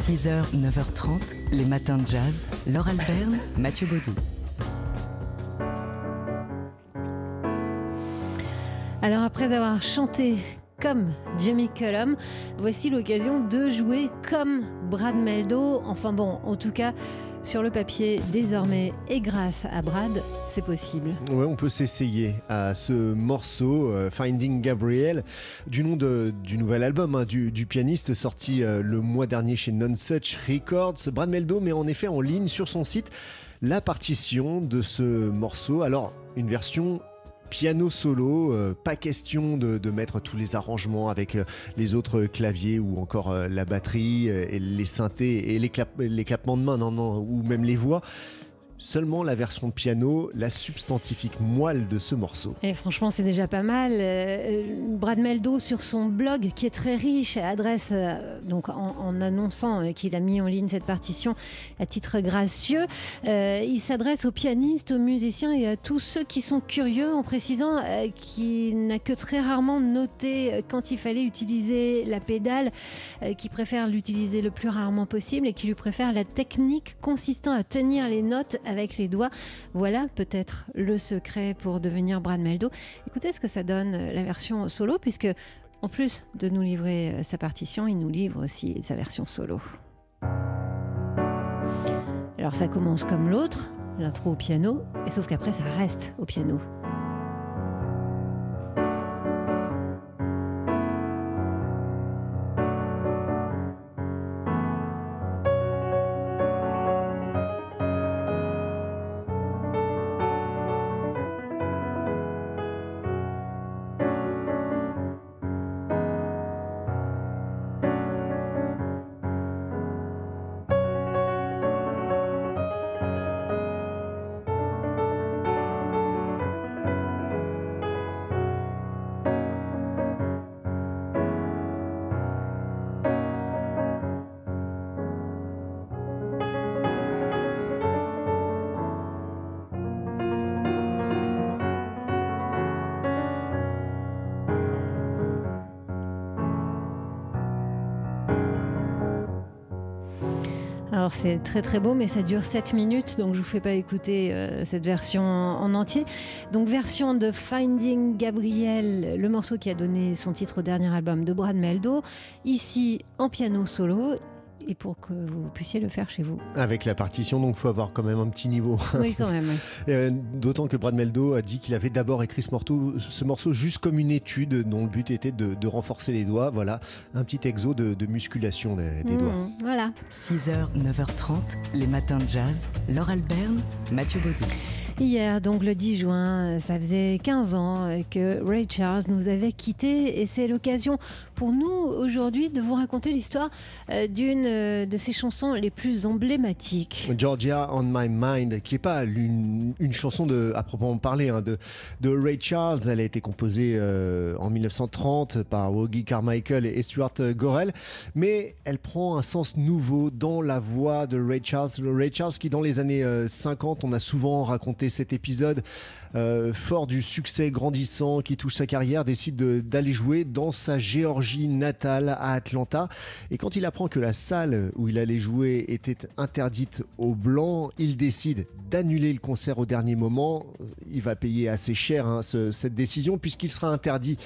6h, 9h30, les matins de jazz. Laure Alberne, Mathieu Baudou. Alors après avoir chanté comme Jimmy Cullum, voici l'occasion de jouer comme Brad Meldo. Enfin bon, en tout cas, sur le papier désormais et grâce à Brad, c'est possible. Ouais, on peut s'essayer à ce morceau euh, Finding Gabriel du nom de, du nouvel album hein, du, du, pianiste sorti euh, le mois dernier chez Non Such Records. Brad Meldo met en effet en ligne sur son site la partition de ce morceau. Alors, une version piano solo, euh, pas question de, mettre tous les arrangements avec euh, les autres claviers ou encore euh, la batterie et les synthés et les, de main, non, non, ou même les voix seulement la version piano, la substantifique moelle de ce morceau. Et franchement, c'est déjà pas mal. Euh, Brad Meldo, sur son blog, qui est très riche, adresse, euh, donc en, annonçant qu'il a mis en ligne cette partition à titre gracieux, euh, il s'adresse aux pianistes, aux musiciens et à tous ceux qui sont curieux, en précisant euh, qu'il n'a que très rarement noté quand il fallait utiliser la pédale, euh, qu'il préfère l'utiliser le plus rarement possible et qu'il lui préfère la technique consistant à tenir les notes avec les doigts. Voilà peut-être le secret pour devenir Brad Meldo. Écoutez ce que ça donne la version solo, puisque en plus de nous livrer sa partition, il nous livre aussi sa version solo. Alors ça commence comme l'autre, l'intro au piano, et sauf qu'après ça reste au piano. Alors c'est très très beau, mais ça dure 7 minutes, donc je vous fais pas écouter euh, cette version en entier. Donc version de Finding Gabriel, le morceau qui a donné son titre au dernier album de Brad Meldo, ici en piano solo. Et pour que vous puissiez le faire chez vous. Avec la partition, donc il faut avoir quand même un petit niveau. Oui, quand même. euh, D'autant que Brad Meldo a dit qu'il avait d'abord écrit ce morceau, ce morceau juste comme une étude dont le but était de, de renforcer les doigts. Voilà, un petit exo de, de musculation des, des Mmh, doigts. Voilà. 6h, 9h30, les matins de jazz. Laure Alberne, Mathieu Baudou. Hier, donc le 10 juin, ça faisait 15 ans que Ray Charles nous avait quittés et c'est l'occasion pour nous aujourd'hui de vous raconter l'histoire euh, d'une de ses chansons les plus emblématiques. Georgia on My Mind, qui n'est pas une, chanson à proprement parler hein, de, de, Ray Charles. Elle a été composée euh, en 1930 par Woggy Carmichael et Stuart Gorel, mais elle prend un sens nouveau dans la voix de Ray Charles. Le Ray Charles qui, dans les années 50, on a souvent raconté cet épisode euh, fort du succès grandissant qui touche sa carrière, décide d'aller jouer dans sa Géorgie natale à Atlanta. Et quand il apprend que la salle où il allait jouer était interdite aux Blancs, il décide d'annuler le concert au dernier moment. Il va payer assez cher hein, ce, cette décision puisqu'il sera interdit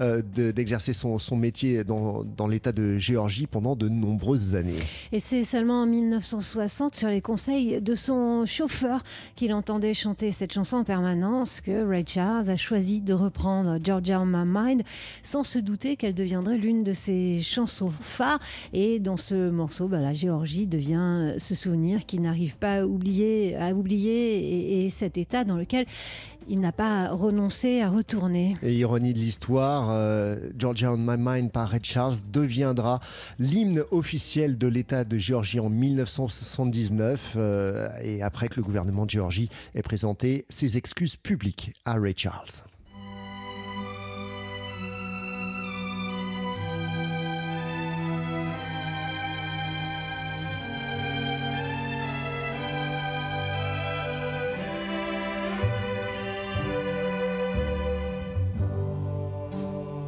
euh, d'exercer de, son, son, métier dans, dans l'État de Géorgie pendant de nombreuses années. Et c'est seulement en 1960, sur les conseils de son chauffeur, qu'il entendait chanter cette chanson en permanence que Ray Charles a choisi de reprendre Georgia on My Mind sans se douter qu'elle deviendrait l'une de ses chansons phares. Et dans ce morceau, bah, la Géorgie devient ce souvenir qu'il n'arrive pas à oublier, à et cet état dans lequel il n'a pas renoncé à retourner. Et ironie de l'histoire, euh, Georgia on My Mind par Ray Charles deviendra l'hymne officiel de l'État de Géorgie en 1979 euh, et après que le gouvernement de Géorgie ait présenté ses excuses publiques à Ray Charles.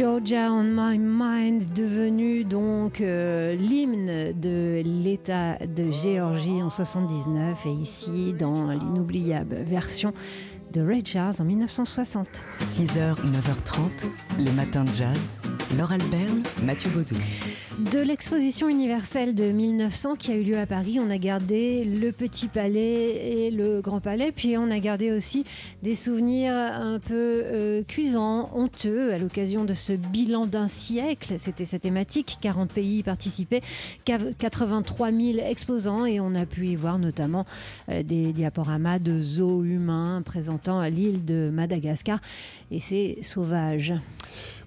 Georgia on My Mind, devenu donc euh, l'hymne de l'État de Géorgie en 79 et ici dans l'inoubliable version de Ray Charles en 1960. 6h, 9h30, les matins de jazz. Laure Alberne, Mathieu Baudou. De l'exposition universelle de 1900 qui a eu lieu à Paris, on a gardé le Petit Palais et le Grand Palais, puis on a gardé aussi des souvenirs un peu euh, cuisants, honteux, à l'occasion de ce bilan d'un siècle. C'était sa thématique, 40 pays y participaient, 83 000 exposants, et on a pu y voir notamment euh, des diaporamas de zoos humains présentant l'île de Madagascar et ses sauvages.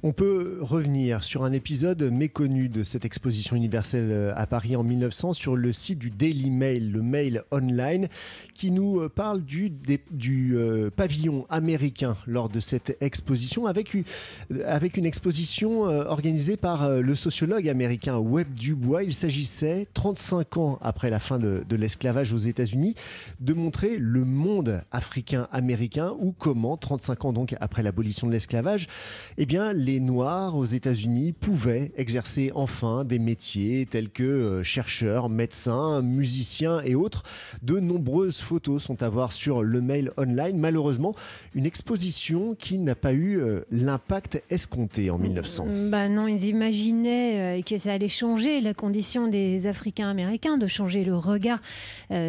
On peut revenir sur un épisode méconnu de cette exposition universelle euh, à Paris en 1900 sur le site du Daily Mail, le mail online, qui nous euh, parle du, euh, pavillon américain lors de cette exposition, avec, une exposition organisée par le sociologue américain Webb Dubois. Il s'agissait, 35 ans après la fin de, de l'esclavage aux États-Unis, de montrer le monde africain-américain ou comment, 35 ans donc après l'abolition de l'esclavage, eh bien, les Noirs aux États-Unis pouvaient exercer enfin des métiers tels que euh, chercheurs, médecins, musiciens et autres. De nombreuses photos sont à voir sur le mail online. Malheureusement, une exposition qui n'a pas eu euh, l'impact escompté en 1900. Bah non, ils imaginaient euh, que ça allait changer la condition des Africains américains, de changer le regard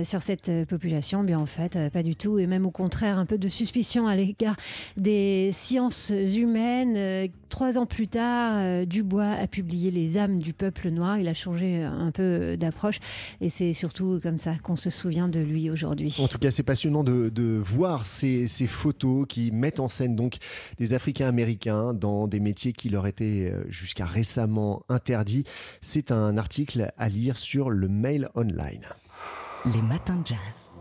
sur cette population. Bien en fait, pas du tout, et même au contraire, un peu de suspicion à l'égard des sciences humaines. Euh, Trois ans plus tard, euh, Dubois a publié Les âmes du peuple noir. Il a changé un peu d'approche, et c'est surtout comme ça qu'on se souvient de lui aujourd'hui. En tout cas, c'est passionnant de, de voir ces, ces photos qui mettent en scène donc des Africains américains dans des métiers qui leur étaient euh, jusqu'à récemment interdits. C'est un article à lire sur le mail online. Les matins de jazz.